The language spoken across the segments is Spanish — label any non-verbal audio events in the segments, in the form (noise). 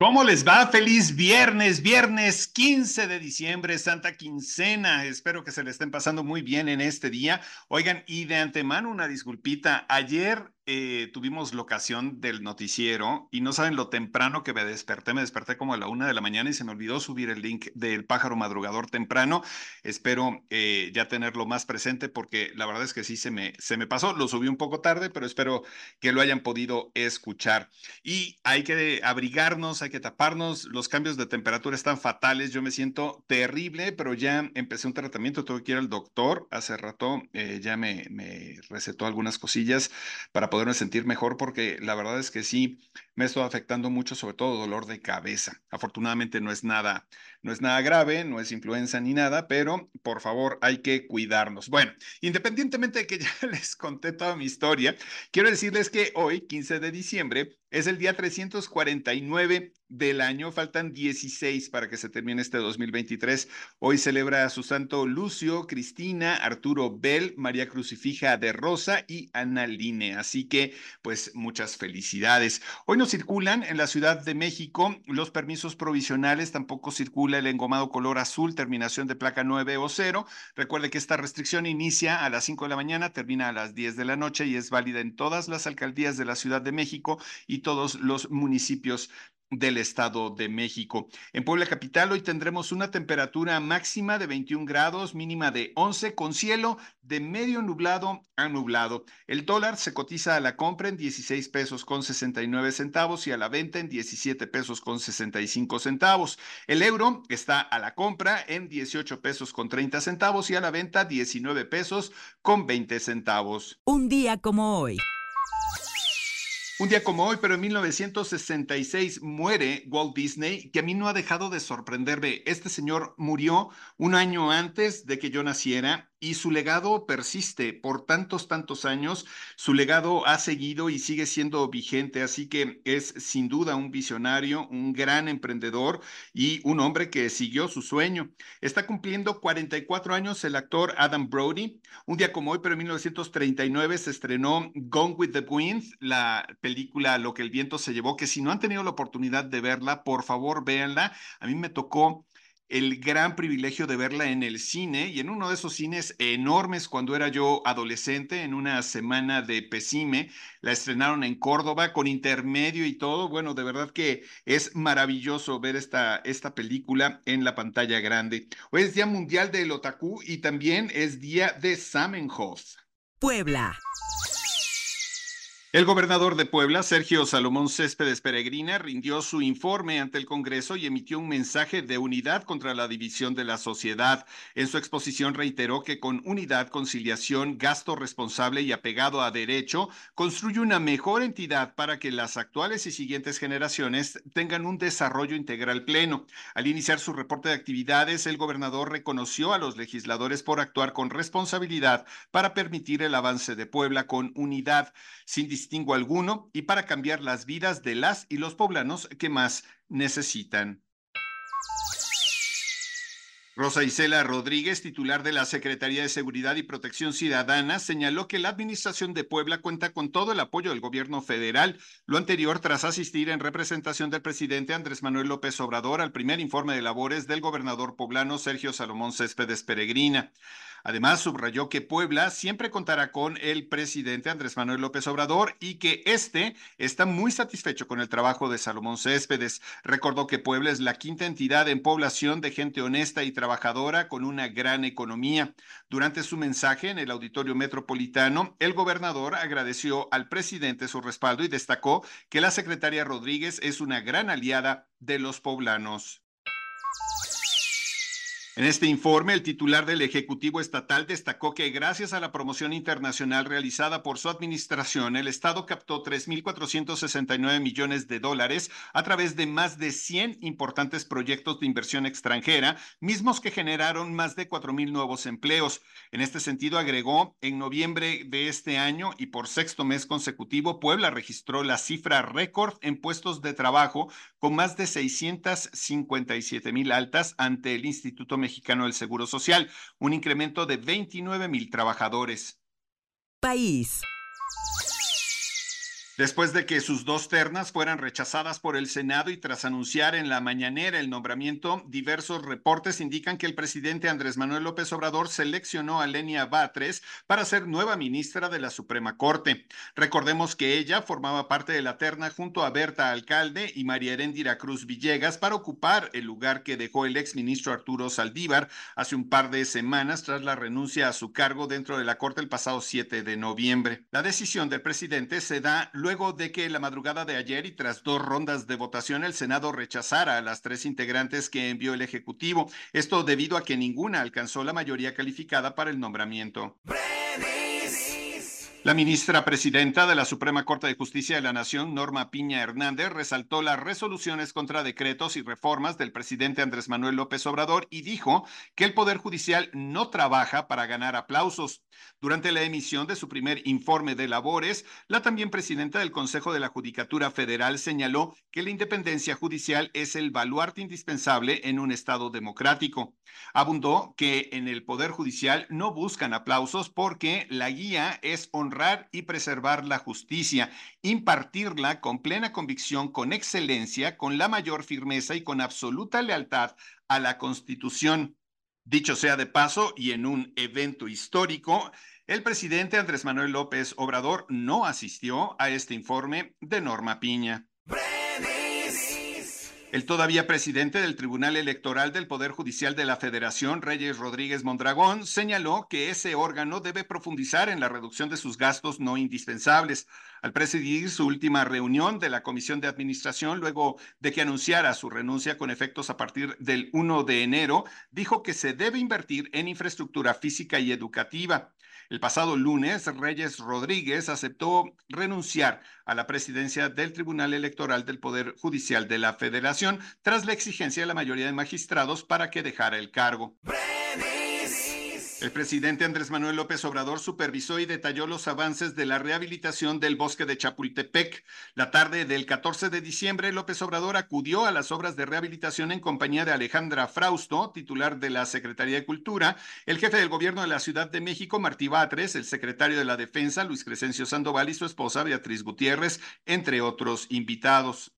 ¿Cómo les va? Feliz viernes, viernes 15 de diciembre, Santa Quincena. Espero que se le estén pasando muy bien en este día. Oigan, y de antemano una disculpita. Ayer eh, tuvimos locación del noticiero y no saben lo temprano que me desperté. Me desperté como a la una de la mañana y se me olvidó subir el link del pájaro madrugador temprano. Espero eh, ya tenerlo más presente porque la verdad es que sí se me, se me pasó. Lo subí un poco tarde, pero espero que lo hayan podido escuchar. Y hay que abrigarnos, hay que taparnos. Los cambios de temperatura están fatales. Yo me siento terrible, pero ya empecé un tratamiento. Tuve que ir al doctor. Hace rato eh, ya me, me recetó algunas cosillas para poderme sentir mejor porque la verdad es que sí me estoy afectando mucho, sobre todo dolor de cabeza. Afortunadamente no es nada, no es nada grave, no es influenza ni nada, pero por favor hay que cuidarnos. Bueno, independientemente de que (laughs) ya les conté toda mi historia, quiero decirles que hoy, 15 de diciembre, es el día 349 del año, faltan 16 para que se termine este 2023. Hoy celebra a su santo Lucio, Cristina, Arturo Bell, María Crucifija de Rosa y Ana Line. Así que, pues, muchas felicidades. Hoy no circulan en la Ciudad de México los permisos provisionales, tampoco circula el engomado color azul, terminación de placa 9 o 0. Recuerde que esta restricción inicia a las 5 de la mañana, termina a las 10 de la noche y es válida en todas las alcaldías de la Ciudad de México y todos los municipios del Estado de México. En Puebla Capital hoy tendremos una temperatura máxima de 21 grados, mínima de 11, con cielo de medio nublado a nublado. El dólar se cotiza a la compra en 16 pesos con 69 centavos y a la venta en 17 pesos con 65 centavos. El euro está a la compra en 18 pesos con 30 centavos y a la venta 19 pesos con 20 centavos. Un día como hoy. Un día como hoy, pero en 1966 muere Walt Disney, que a mí no ha dejado de sorprenderme. Este señor murió un año antes de que yo naciera y su legado persiste por tantos, tantos años. Su legado ha seguido y sigue siendo vigente, así que es sin duda un visionario, un gran emprendedor y un hombre que siguió su sueño. Está cumpliendo 44 años el actor Adam Brody. Un día como hoy, pero en 1939 se estrenó Gone with the Wind, la película Lo que el viento se llevó, que si no han tenido la oportunidad de verla, por favor véanla. A mí me tocó el gran privilegio de verla en el cine y en uno de esos cines enormes cuando era yo adolescente, en una semana de Pesime, la estrenaron en Córdoba con intermedio y todo. Bueno, de verdad que es maravilloso ver esta, esta película en la pantalla grande. Hoy es Día Mundial del Otaku y también es Día de Samenhof. Puebla. El gobernador de Puebla, Sergio Salomón Céspedes Peregrina, rindió su informe ante el Congreso y emitió un mensaje de unidad contra la división de la sociedad. En su exposición reiteró que con unidad, conciliación, gasto responsable y apegado a derecho, construye una mejor entidad para que las actuales y siguientes generaciones tengan un desarrollo integral pleno. Al iniciar su reporte de actividades, el gobernador reconoció a los legisladores por actuar con responsabilidad para permitir el avance de Puebla con unidad, sin distingo alguno y para cambiar las vidas de las y los poblanos que más necesitan. Rosa Isela Rodríguez, titular de la Secretaría de Seguridad y Protección Ciudadana, señaló que la Administración de Puebla cuenta con todo el apoyo del gobierno federal, lo anterior tras asistir en representación del presidente Andrés Manuel López Obrador al primer informe de labores del gobernador poblano Sergio Salomón Céspedes Peregrina. Además, subrayó que Puebla siempre contará con el presidente Andrés Manuel López Obrador y que este está muy satisfecho con el trabajo de Salomón Céspedes. Recordó que Puebla es la quinta entidad en población de gente honesta y trabajadora con una gran economía. Durante su mensaje en el Auditorio Metropolitano, el gobernador agradeció al presidente su respaldo y destacó que la secretaria Rodríguez es una gran aliada de los poblanos. En este informe, el titular del Ejecutivo Estatal destacó que gracias a la promoción internacional realizada por su administración, el Estado captó 3.469 millones de dólares a través de más de 100 importantes proyectos de inversión extranjera, mismos que generaron más de 4.000 nuevos empleos. En este sentido, agregó, en noviembre de este año y por sexto mes consecutivo, Puebla registró la cifra récord en puestos de trabajo con más de 657 mil altas ante el Instituto Mexicano del Seguro Social, un incremento de 29 mil trabajadores. País. Después de que sus dos ternas fueran rechazadas por el Senado y tras anunciar en la mañanera el nombramiento, diversos reportes indican que el presidente Andrés Manuel López Obrador seleccionó a Lenia Batres para ser nueva ministra de la Suprema Corte. Recordemos que ella formaba parte de la terna junto a Berta Alcalde y María Heréndira Cruz Villegas para ocupar el lugar que dejó el exministro Arturo Saldívar hace un par de semanas tras la renuncia a su cargo dentro de la Corte el pasado 7 de noviembre. La decisión del presidente se da luego de que la madrugada de ayer y tras dos rondas de votación el Senado rechazara a las tres integrantes que envió el Ejecutivo. Esto debido a que ninguna alcanzó la mayoría calificada para el nombramiento. La ministra presidenta de la Suprema Corte de Justicia de la Nación, Norma Piña Hernández, resaltó las resoluciones contra decretos y reformas del presidente Andrés Manuel López Obrador y dijo que el Poder Judicial no trabaja para ganar aplausos. Durante la emisión de su primer informe de labores, la también presidenta del Consejo de la Judicatura Federal señaló que la independencia judicial es el baluarte indispensable en un Estado democrático. Abundó que en el Poder Judicial no buscan aplausos porque la guía es y preservar la justicia, impartirla con plena convicción, con excelencia, con la mayor firmeza y con absoluta lealtad a la Constitución. Dicho sea de paso, y en un evento histórico, el presidente Andrés Manuel López Obrador no asistió a este informe de Norma Piña. El todavía presidente del Tribunal Electoral del Poder Judicial de la Federación, Reyes Rodríguez Mondragón, señaló que ese órgano debe profundizar en la reducción de sus gastos no indispensables. Al presidir su última reunión de la Comisión de Administración, luego de que anunciara su renuncia con efectos a partir del 1 de enero, dijo que se debe invertir en infraestructura física y educativa. El pasado lunes, Reyes Rodríguez aceptó renunciar a la presidencia del Tribunal Electoral del Poder Judicial de la Federación tras la exigencia de la mayoría de magistrados para que dejara el cargo. El presidente Andrés Manuel López Obrador supervisó y detalló los avances de la rehabilitación del bosque de Chapultepec. La tarde del 14 de diciembre, López Obrador acudió a las obras de rehabilitación en compañía de Alejandra Frausto, titular de la Secretaría de Cultura, el jefe del gobierno de la Ciudad de México, Martí Batres, el secretario de la Defensa, Luis Crescencio Sandoval, y su esposa, Beatriz Gutiérrez, entre otros invitados.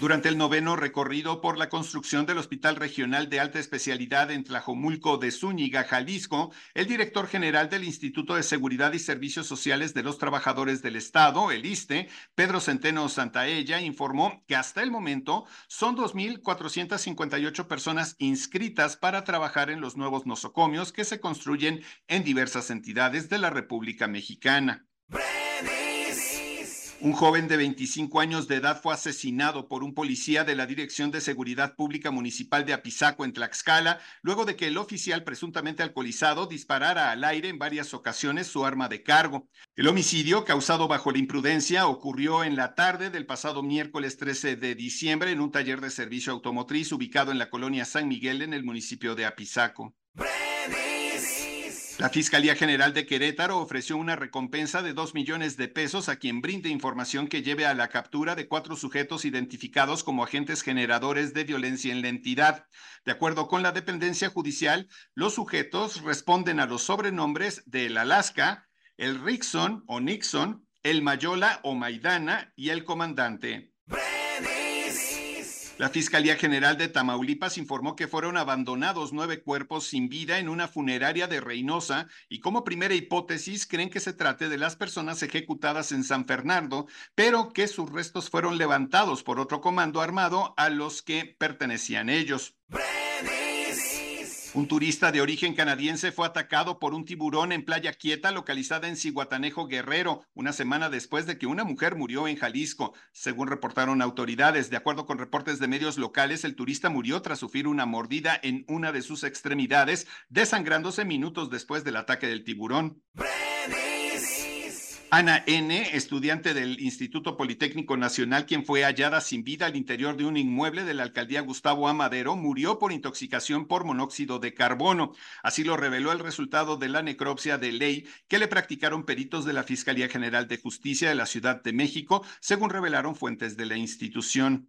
Durante el noveno recorrido por la construcción del Hospital Regional de Alta Especialidad en Tlajomulco de Zúñiga, Jalisco, el director general del Instituto de Seguridad y Servicios Sociales de los Trabajadores del Estado, el ISTE, Pedro Centeno Santaella, informó que hasta el momento son 2.458 personas inscritas para trabajar en los nuevos nosocomios que se construyen en diversas entidades de la República Mexicana. Un joven de 25 años de edad fue asesinado por un policía de la Dirección de Seguridad Pública Municipal de Apizaco en Tlaxcala, luego de que el oficial presuntamente alcoholizado disparara al aire en varias ocasiones su arma de cargo. El homicidio, causado bajo la imprudencia, ocurrió en la tarde del pasado miércoles 13 de diciembre en un taller de servicio automotriz ubicado en la colonia San Miguel en el municipio de Apizaco. La Fiscalía General de Querétaro ofreció una recompensa de dos millones de pesos a quien brinde información que lleve a la captura de cuatro sujetos identificados como agentes generadores de violencia en la entidad. De acuerdo con la dependencia judicial, los sujetos responden a los sobrenombres de el Alaska, el Rickson o Nixon, el Mayola o Maidana y el comandante. La Fiscalía General de Tamaulipas informó que fueron abandonados nueve cuerpos sin vida en una funeraria de Reynosa y como primera hipótesis creen que se trate de las personas ejecutadas en San Fernando, pero que sus restos fueron levantados por otro comando armado a los que pertenecían ellos. Un turista de origen canadiense fue atacado por un tiburón en Playa Quieta, localizada en Ciguatanejo, Guerrero, una semana después de que una mujer murió en Jalisco. Según reportaron autoridades, de acuerdo con reportes de medios locales, el turista murió tras sufrir una mordida en una de sus extremidades, desangrándose minutos después del ataque del tiburón. Ana N., estudiante del Instituto Politécnico Nacional, quien fue hallada sin vida al interior de un inmueble de la alcaldía Gustavo Amadero, murió por intoxicación por monóxido de carbono. Así lo reveló el resultado de la necropsia de ley que le practicaron peritos de la Fiscalía General de Justicia de la Ciudad de México, según revelaron fuentes de la institución.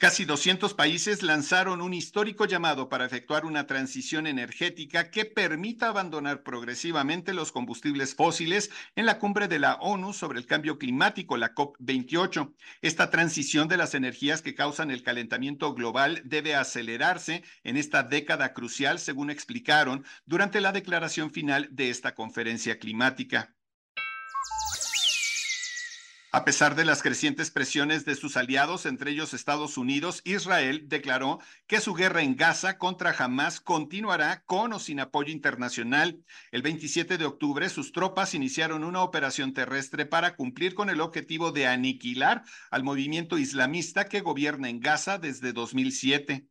Casi 200 países lanzaron un histórico llamado para efectuar una transición energética que permita abandonar progresivamente los combustibles fósiles en la cumbre de la ONU sobre el cambio climático, la COP28. Esta transición de las energías que causan el calentamiento global debe acelerarse en esta década crucial, según explicaron durante la declaración final de esta conferencia climática. A pesar de las crecientes presiones de sus aliados, entre ellos Estados Unidos, Israel declaró que su guerra en Gaza contra Hamas continuará con o sin apoyo internacional. El 27 de octubre, sus tropas iniciaron una operación terrestre para cumplir con el objetivo de aniquilar al movimiento islamista que gobierna en Gaza desde 2007.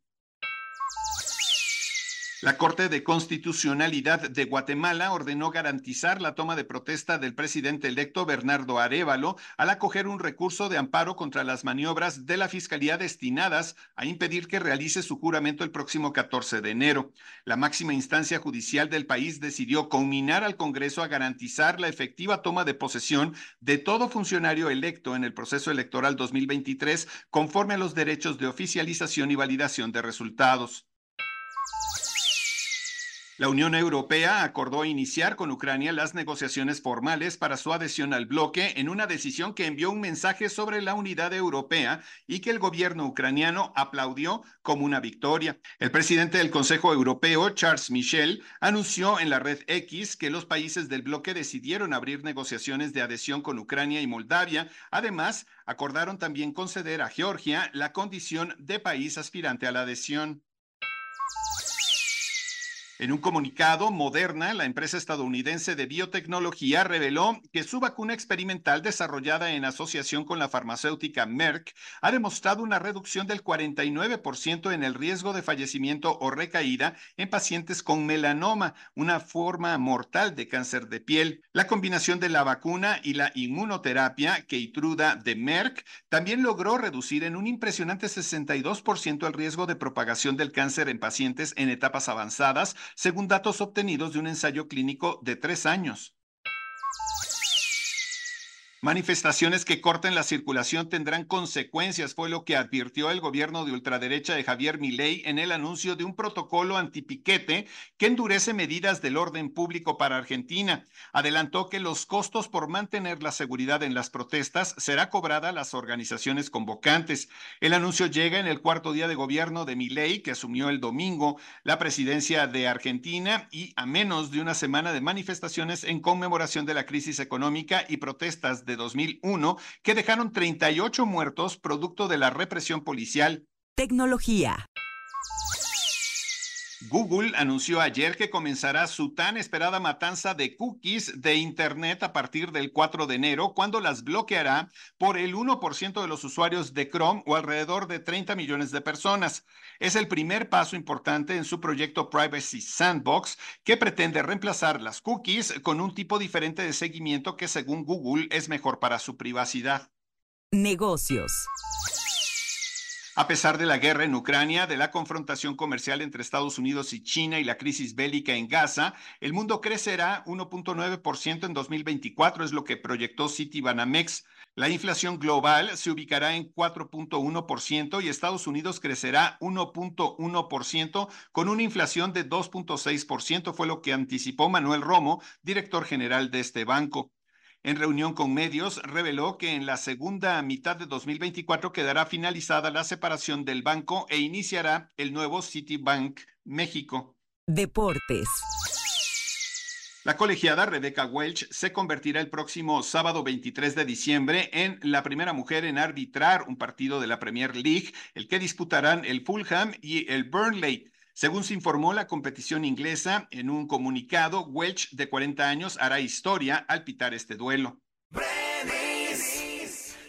La Corte de Constitucionalidad de Guatemala ordenó garantizar la toma de protesta del presidente electo Bernardo Arevalo al acoger un recurso de amparo contra las maniobras de la Fiscalía destinadas a impedir que realice su juramento el próximo 14 de enero. La máxima instancia judicial del país decidió conminar al Congreso a garantizar la efectiva toma de posesión de todo funcionario electo en el proceso electoral 2023 conforme a los derechos de oficialización y validación de resultados. La Unión Europea acordó iniciar con Ucrania las negociaciones formales para su adhesión al bloque en una decisión que envió un mensaje sobre la unidad europea y que el gobierno ucraniano aplaudió como una victoria. El presidente del Consejo Europeo, Charles Michel, anunció en la red X que los países del bloque decidieron abrir negociaciones de adhesión con Ucrania y Moldavia. Además, acordaron también conceder a Georgia la condición de país aspirante a la adhesión. En un comunicado, Moderna, la empresa estadounidense de biotecnología, reveló que su vacuna experimental desarrollada en asociación con la farmacéutica Merck ha demostrado una reducción del 49% en el riesgo de fallecimiento o recaída en pacientes con melanoma, una forma mortal de cáncer de piel. La combinación de la vacuna y la inmunoterapia Keytruda de Merck también logró reducir en un impresionante 62% el riesgo de propagación del cáncer en pacientes en etapas avanzadas según datos obtenidos de un ensayo clínico de tres años. Manifestaciones que corten la circulación tendrán consecuencias, fue lo que advirtió el gobierno de ultraderecha de Javier Milei en el anuncio de un protocolo antipiquete que endurece medidas del orden público para Argentina. Adelantó que los costos por mantener la seguridad en las protestas será cobrada a las organizaciones convocantes. El anuncio llega en el cuarto día de gobierno de Milei, que asumió el domingo la presidencia de Argentina y a menos de una semana de manifestaciones en conmemoración de la crisis económica y protestas de 2001 que dejaron 38 muertos producto de la represión policial. Tecnología. Google anunció ayer que comenzará su tan esperada matanza de cookies de Internet a partir del 4 de enero, cuando las bloqueará por el 1% de los usuarios de Chrome o alrededor de 30 millones de personas. Es el primer paso importante en su proyecto Privacy Sandbox, que pretende reemplazar las cookies con un tipo diferente de seguimiento que según Google es mejor para su privacidad. Negocios. A pesar de la guerra en Ucrania, de la confrontación comercial entre Estados Unidos y China y la crisis bélica en Gaza, el mundo crecerá 1.9% en 2024, es lo que proyectó Citibanamex. La inflación global se ubicará en 4.1% y Estados Unidos crecerá 1.1% con una inflación de 2.6%, fue lo que anticipó Manuel Romo, director general de este banco en reunión con medios, reveló que en la segunda mitad de 2024 quedará finalizada la separación del banco e iniciará el nuevo Citibank México. Deportes. La colegiada Rebecca Welch se convertirá el próximo sábado 23 de diciembre en la primera mujer en arbitrar un partido de la Premier League, el que disputarán el Fulham y el Burnley. Según se informó la competición inglesa, en un comunicado, Welch, de 40 años, hará historia al pitar este duelo.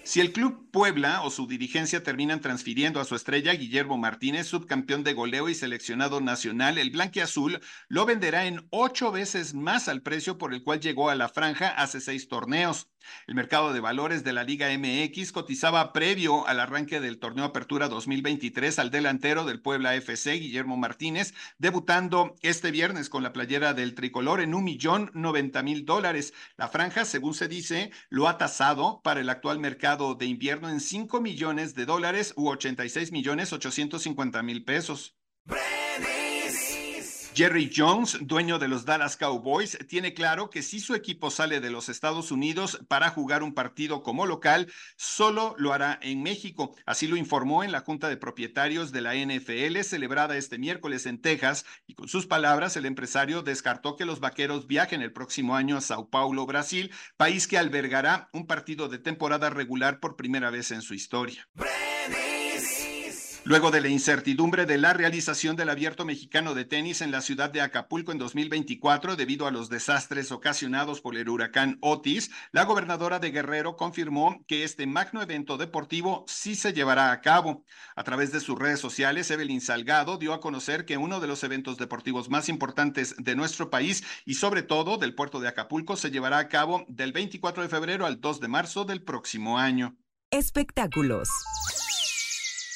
Si el club Puebla o su dirigencia terminan transfiriendo a su estrella Guillermo Martínez, subcampeón de goleo y seleccionado nacional, el blanquiazul lo venderá en ocho veces más al precio por el cual llegó a la franja hace seis torneos. El mercado de valores de la Liga MX cotizaba previo al arranque del torneo Apertura 2023 al delantero del Puebla FC, Guillermo Martínez, debutando este viernes con la playera del tricolor en un millón noventa mil dólares. La franja, según se dice, lo ha tasado para el actual mercado de invierno en 5 millones de dólares u 86 millones 850 mil pesos. Jerry Jones, dueño de los Dallas Cowboys, tiene claro que si su equipo sale de los Estados Unidos para jugar un partido como local, solo lo hará en México. Así lo informó en la Junta de Propietarios de la NFL celebrada este miércoles en Texas y con sus palabras el empresario descartó que los vaqueros viajen el próximo año a Sao Paulo, Brasil, país que albergará un partido de temporada regular por primera vez en su historia. Luego de la incertidumbre de la realización del abierto mexicano de tenis en la ciudad de Acapulco en 2024 debido a los desastres ocasionados por el huracán Otis, la gobernadora de Guerrero confirmó que este magno evento deportivo sí se llevará a cabo. A través de sus redes sociales, Evelyn Salgado dio a conocer que uno de los eventos deportivos más importantes de nuestro país y sobre todo del puerto de Acapulco se llevará a cabo del 24 de febrero al 2 de marzo del próximo año. Espectáculos.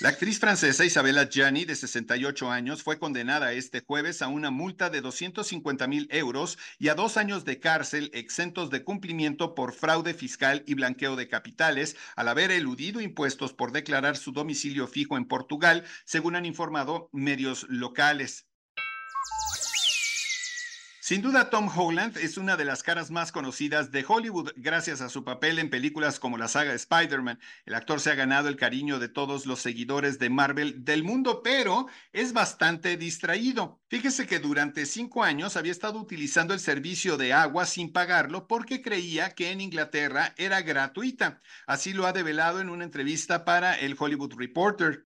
La actriz francesa Isabella Gianni, de 68 años, fue condenada este jueves a una multa de 250 mil euros y a dos años de cárcel exentos de cumplimiento por fraude fiscal y blanqueo de capitales al haber eludido impuestos por declarar su domicilio fijo en Portugal, según han informado medios locales. Sin duda, Tom Holland es una de las caras más conocidas de Hollywood gracias a su papel en películas como la saga Spider-Man. El actor se ha ganado el cariño de todos los seguidores de Marvel del mundo, pero es bastante distraído. Fíjese que durante cinco años había estado utilizando el servicio de agua sin pagarlo porque creía que en Inglaterra era gratuita. Así lo ha develado en una entrevista para el Hollywood Reporter.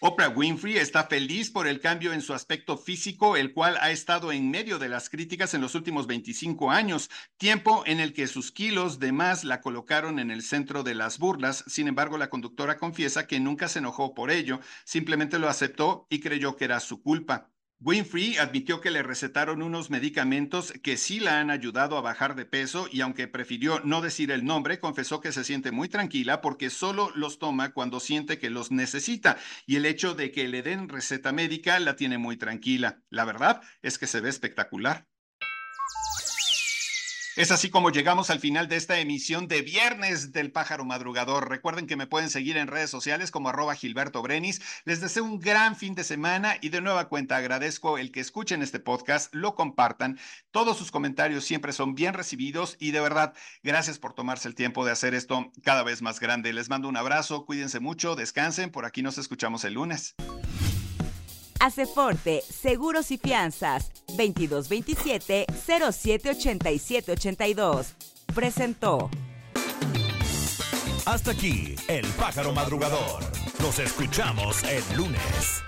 Oprah Winfrey está feliz por el cambio en su aspecto físico, el cual ha estado en medio de las críticas en los últimos 25 años, tiempo en el que sus kilos de más la colocaron en el centro de las burlas. Sin embargo, la conductora confiesa que nunca se enojó por ello, simplemente lo aceptó y creyó que era su culpa. Winfrey admitió que le recetaron unos medicamentos que sí la han ayudado a bajar de peso y aunque prefirió no decir el nombre, confesó que se siente muy tranquila porque solo los toma cuando siente que los necesita y el hecho de que le den receta médica la tiene muy tranquila. La verdad es que se ve espectacular. Es así como llegamos al final de esta emisión de Viernes del Pájaro Madrugador. Recuerden que me pueden seguir en redes sociales como arroba Gilberto Brenis. Les deseo un gran fin de semana y de nueva cuenta agradezco el que escuchen este podcast, lo compartan. Todos sus comentarios siempre son bien recibidos y de verdad, gracias por tomarse el tiempo de hacer esto cada vez más grande. Les mando un abrazo, cuídense mucho, descansen. Por aquí nos escuchamos el lunes. Aceforte, Seguros y Fianzas, 2227-078782. Presentó. Hasta aquí, el pájaro madrugador. Nos escuchamos el lunes.